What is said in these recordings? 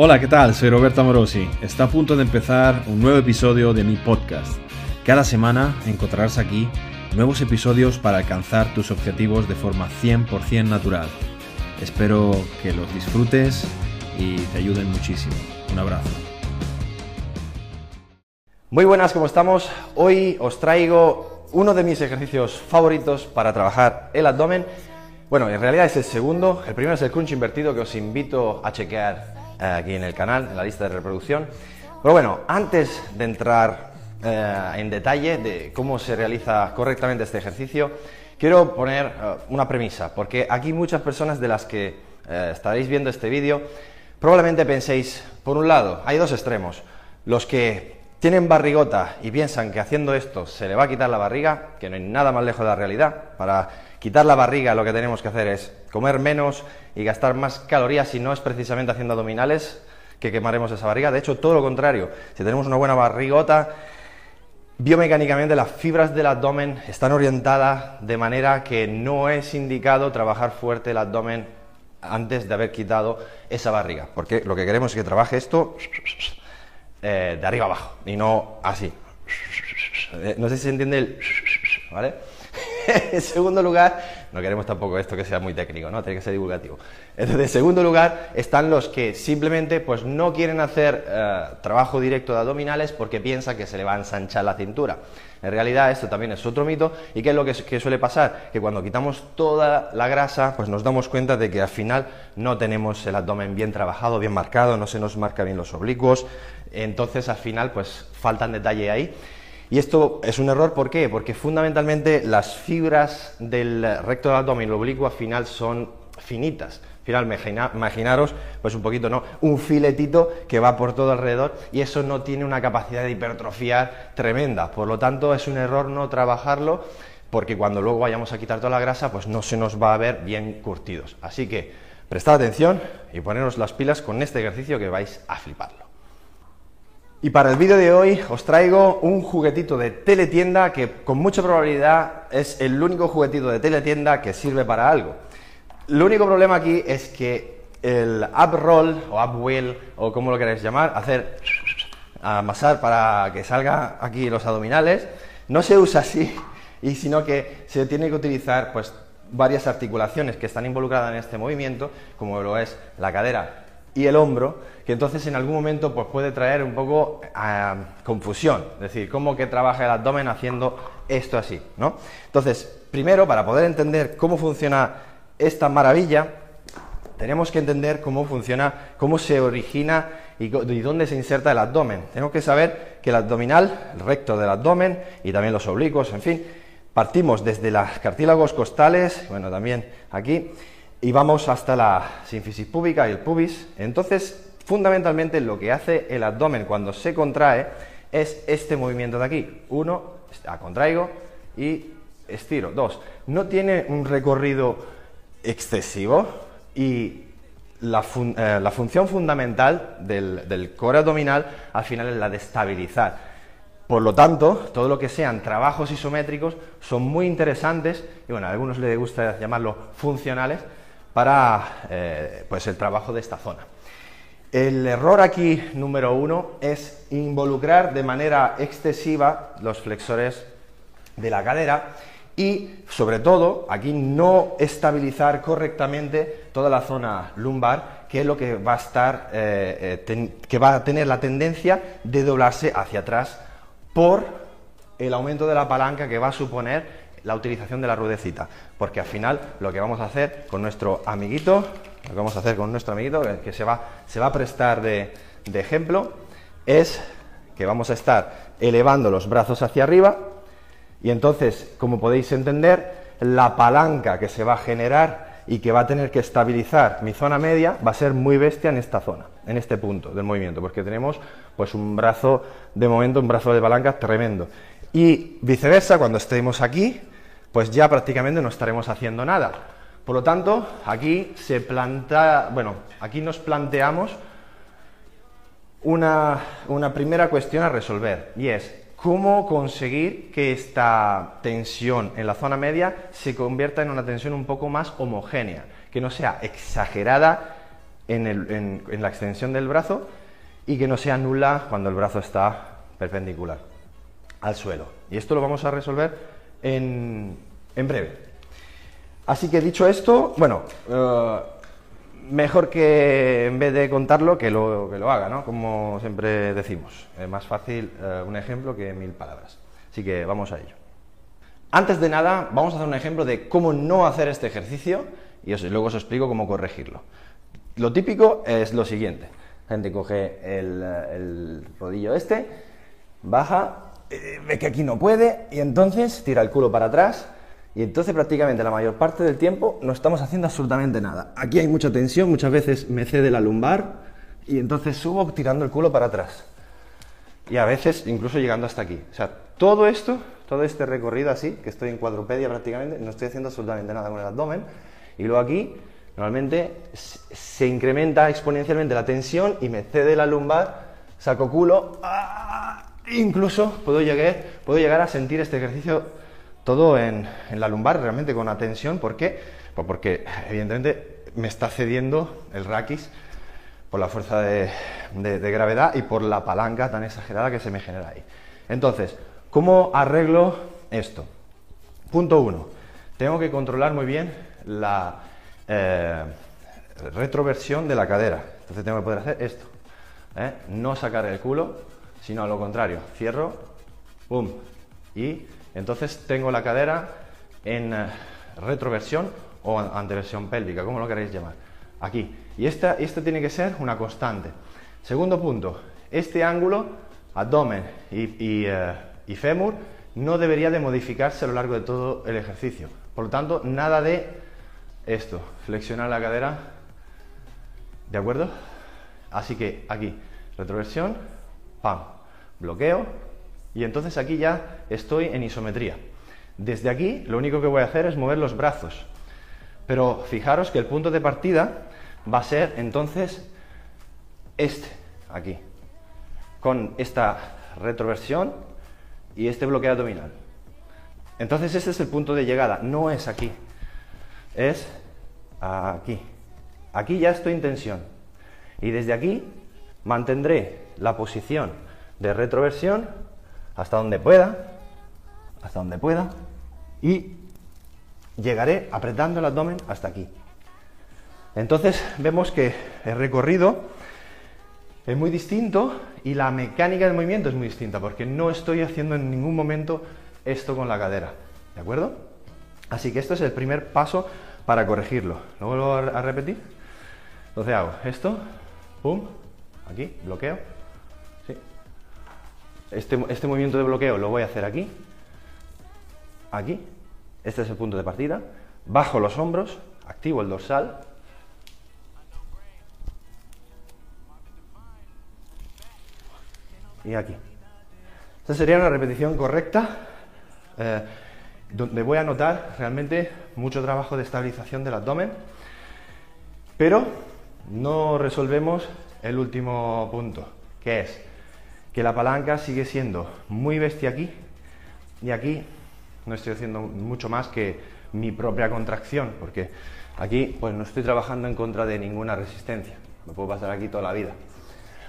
Hola, ¿qué tal? Soy Roberto Amorosi. Está a punto de empezar un nuevo episodio de mi podcast. Cada semana encontrarás aquí nuevos episodios para alcanzar tus objetivos de forma 100% natural. Espero que los disfrutes y te ayuden muchísimo. Un abrazo. Muy buenas, ¿cómo estamos? Hoy os traigo uno de mis ejercicios favoritos para trabajar el abdomen. Bueno, en realidad es el segundo. El primero es el crunch invertido que os invito a chequear aquí en el canal, en la lista de reproducción. Pero bueno, antes de entrar eh, en detalle de cómo se realiza correctamente este ejercicio, quiero poner eh, una premisa, porque aquí muchas personas de las que estaréis viendo este vídeo probablemente penséis, por un lado, hay dos extremos, los que tienen barrigota y piensan que haciendo esto se le va a quitar la barriga, que no hay nada más lejos de la realidad, para quitar la barriga lo que tenemos que hacer es comer menos y gastar más calorías si no es precisamente haciendo abdominales que quemaremos esa barriga. De hecho, todo lo contrario. Si tenemos una buena barrigota, biomecánicamente las fibras del abdomen están orientadas de manera que no es indicado trabajar fuerte el abdomen antes de haber quitado esa barriga. Porque lo que queremos es que trabaje esto eh, de arriba abajo y no así. Eh, no sé si se entiende el... ¿Vale? en segundo lugar, no queremos tampoco esto que sea muy técnico, ¿no? Tiene que ser divulgativo. Entonces, en segundo lugar, están los que simplemente pues, no quieren hacer eh, trabajo directo de abdominales porque piensan que se le va a ensanchar la cintura. En realidad, esto también es otro mito. ¿Y qué es lo que, suele pasar? Que cuando quitamos toda la grasa, pues nos damos cuenta de que al final no tenemos el abdomen bien trabajado, bien marcado, no se nos marca bien los oblicuos. Entonces, al final, pues faltan detalle ahí. Y esto es un error, ¿por qué? Porque fundamentalmente las fibras del recto del abdomen y el oblicuo al final son finitas. Al final, imaginaros, pues un poquito, ¿no? Un filetito que va por todo alrededor y eso no tiene una capacidad de hipertrofiar tremenda. Por lo tanto, es un error no trabajarlo porque cuando luego vayamos a quitar toda la grasa, pues no se nos va a ver bien curtidos. Así que prestad atención y poneros las pilas con este ejercicio que vais a fliparlo. Y para el vídeo de hoy os traigo un juguetito de teletienda que con mucha probabilidad es el único juguetito de teletienda que sirve para algo. El único problema aquí es que el up roll o up wheel o como lo queráis llamar, hacer amasar para que salga aquí los abdominales, no se usa así y sino que se tiene que utilizar pues varias articulaciones que están involucradas en este movimiento, como lo es la cadera y el hombro, que entonces en algún momento pues, puede traer un poco uh, confusión, es decir, cómo que trabaja el abdomen haciendo esto así, ¿no? Entonces, primero, para poder entender cómo funciona esta maravilla, tenemos que entender cómo funciona, cómo se origina y, y, dónde se inserta el abdomen. Tenemos que saber que el abdominal, el recto del abdomen y también los oblicuos, en fin, partimos desde los cartílagos costales, bueno, también aquí, y vamos hasta la sínfisis púbica y el pubis. Entonces, fundamentalmente lo que hace el abdomen cuando se contrae es este movimiento de aquí. Uno, contraigo y estiro. Dos, no tiene un recorrido excesivo y la, eh, función fundamental del, del core abdominal al final es la de estabilizar. Por lo tanto, todo lo que sean trabajos isométricos son muy interesantes y bueno, a algunos les gusta llamarlo funcionales, para eh, pues el trabajo de esta zona. El error aquí número uno es involucrar de manera excesiva los flexores de la cadera y sobre todo aquí no estabilizar correctamente toda la zona lumbar que es lo que va a estar eh, eh, que va a tener la tendencia de doblarse hacia atrás por el aumento de la palanca que va a suponer la utilización de la ruedecita, porque al final lo que vamos a hacer con nuestro amiguito, lo que vamos a hacer con nuestro amiguito, que se va, se va a prestar de, de ejemplo, es que vamos a estar elevando los brazos hacia arriba y entonces, como podéis entender, la palanca que se va a generar y que va a tener que estabilizar mi zona media va a ser muy bestia en esta zona, en este punto del movimiento, porque tenemos pues un brazo de momento, un brazo de palanca tremendo. Y viceversa, cuando estemos aquí, pues ya prácticamente no estaremos haciendo nada. Por lo tanto, aquí se plantea, bueno, aquí nos planteamos una, una primera cuestión a resolver y es cómo conseguir que esta tensión en la zona media se convierta en una tensión un poco más homogénea, que no sea exagerada en, la extensión del brazo y que no sea nula cuando el brazo está perpendicular al suelo. Y esto lo vamos a resolver en, breve. Así que dicho esto, bueno, eh, mejor que en vez de contarlo que lo, que lo haga, ¿no? Como siempre decimos. Es más fácil eh, un ejemplo que mil palabras. Así que vamos a ello. Antes de nada, vamos a hacer un ejemplo de cómo no hacer este ejercicio y luego os explico cómo corregirlo. Lo típico es lo siguiente. La gente coge el, rodillo este, baja, ve que aquí no puede y entonces tira el culo para atrás y entonces prácticamente la mayor parte del tiempo no estamos haciendo absolutamente nada. Aquí hay mucha tensión, muchas veces me cede la lumbar y entonces subo tirando el culo para atrás. Y a veces incluso llegando hasta aquí. O sea, todo esto, todo este recorrido así, que estoy en cuadrupedia prácticamente, no estoy haciendo absolutamente nada con el abdomen. Y luego aquí, normalmente se incrementa exponencialmente la tensión y me cede la lumbar, saco culo, ¡ah! Incluso puedo llegar, a sentir este ejercicio todo en, la lumbar, realmente con la tensión. ¿Por qué? Pues porque evidentemente me está cediendo el raquis por la fuerza de, gravedad y por la palanca tan exagerada que se me genera ahí. Entonces, ¿cómo arreglo esto? Punto uno, tengo que controlar muy bien la eh, retroversión de la cadera. Entonces tengo que poder hacer esto. ¿eh? No sacar el culo, sino a lo contrario. Cierro, pum, y entonces tengo la cadera en eh, retroversión o anteversión pélvica, como lo queréis llamar. Aquí. Y esta, tiene que ser una constante. Segundo punto, este ángulo, abdomen y, eh, y fémur, no debería de modificarse a lo largo de todo el ejercicio. Por lo tanto, nada de esto, flexionar la cadera, ¿de acuerdo? Así que aquí, retroversión, pam, bloqueo, y entonces aquí ya estoy en isometría. Desde aquí lo único que voy a hacer es mover los brazos. Pero fijaros que el punto de partida va a ser entonces este, aquí, con esta retroversión y este bloqueo abdominal. Entonces este es el punto de llegada, no es aquí, es aquí. Aquí ya estoy en tensión. Y desde aquí mantendré la posición de retroversión hasta donde pueda, hasta donde pueda, y llegaré apretando el abdomen hasta aquí. Entonces vemos que el recorrido es muy distinto y la mecánica del movimiento es muy distinta porque no estoy haciendo en ningún momento esto con la cadera, ¿de acuerdo? Así que esto es el primer paso para corregirlo. ¿Lo vuelvo a repetir? Entonces hago esto, pum, aquí, bloqueo, este, este, movimiento de bloqueo lo voy a hacer aquí, aquí, este es el punto de partida, bajo los hombros, activo el dorsal, y aquí. Esta sería una repetición correcta, eh, donde voy a notar realmente mucho trabajo de estabilización del abdomen, pero no resolvemos el último punto, que es que la palanca sigue siendo muy bestia aquí y aquí no estoy haciendo mucho más que mi propia contracción, porque aquí pues no estoy trabajando en contra de ninguna resistencia, me puedo pasar aquí toda la vida.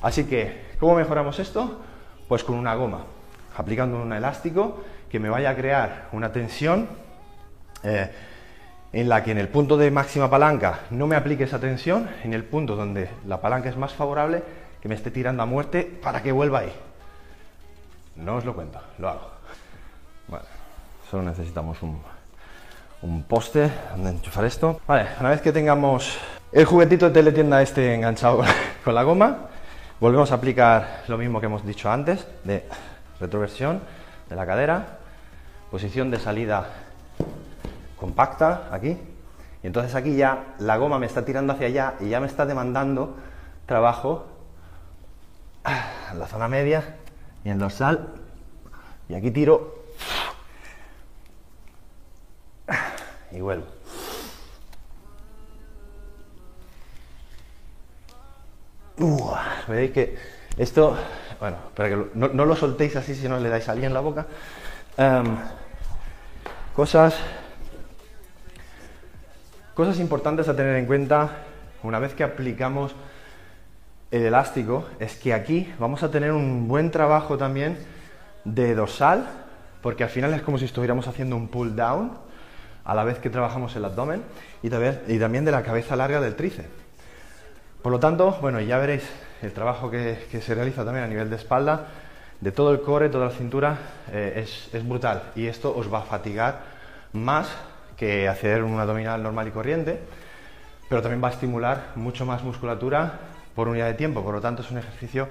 Así que, ¿cómo mejoramos esto? Pues con una goma, aplicando un elástico que me vaya a crear una tensión eh, en la que en el punto de máxima palanca no me aplique esa tensión, en el punto donde la palanca es más favorable que me esté tirando a muerte para que vuelva ahí. No os lo cuento, lo hago. Bueno, solo necesitamos un, un poste donde enchufar esto. Vale, una vez que tengamos el juguetito de teletienda este enganchado con la goma, volvemos a aplicar lo mismo que hemos dicho antes, de retroversión de la cadera, posición de salida compacta aquí, y entonces aquí ya la goma me está tirando hacia allá y ya me está demandando trabajo la zona media y el dorsal. Y aquí tiro y vuelvo. veis que esto, bueno, para que no, lo soltéis así si no le dais a alguien en la boca. Em, cosas, cosas importantes a tener en cuenta una vez que aplicamos el elástico, es que aquí vamos a tener un buen trabajo también de dorsal, porque al final es como si estuviéramos haciendo un pull down a la vez que trabajamos el abdomen y también, de la cabeza larga del tríceps. Por lo tanto, bueno, ya veréis el trabajo que, se realiza también a nivel de espalda, de todo el core, toda la cintura, eh, es, es brutal y esto os va a fatigar más que hacer un abdominal normal y corriente, pero también va a estimular mucho más musculatura por unidad de tiempo. Por lo tanto, es un ejercicio,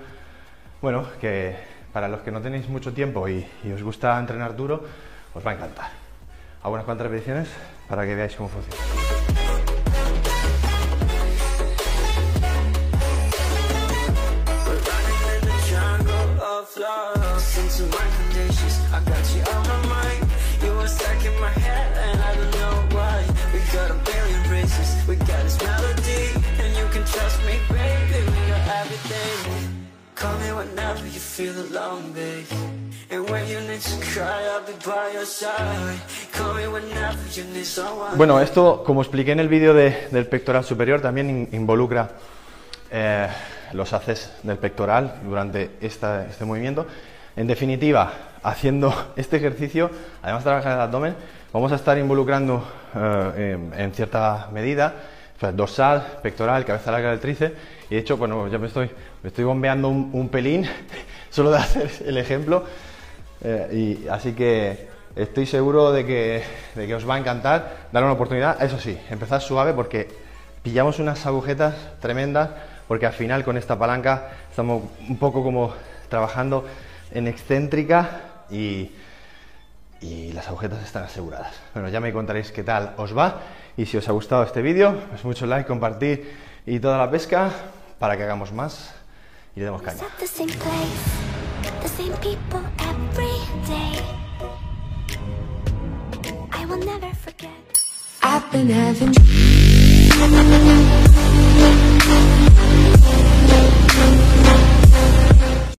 bueno, que para los que no tenéis mucho tiempo y, os gusta entrenar duro, os va a encantar. Hago unas cuantas repeticiones para que veáis cómo funciona. Bueno, esto, como expliqué en el vídeo del pectoral superior, también involucra eh, los haces del pectoral durante este movimiento. En definitiva, haciendo este ejercicio, además de trabajar el abdomen, vamos a estar involucrando eh, en, cierta medida dorsal, pectoral, cabeza larga del tríceps. Y de hecho, bueno, ya me estoy, me estoy bombeando un pelín solo de hacer el ejemplo. Eh, y así que estoy seguro de que, de que os va a encantar dar una oportunidad. Eso sí, empezar suave porque pillamos unas agujetas tremendas porque al final con esta palanca estamos un poco como trabajando en excéntrica y, y las agujetas están aseguradas. Bueno, ya me contaréis qué tal os va y si os ha gustado este vídeo, pues mucho like, compartir y toda la pesca para que hagamos más y le demos caña. I've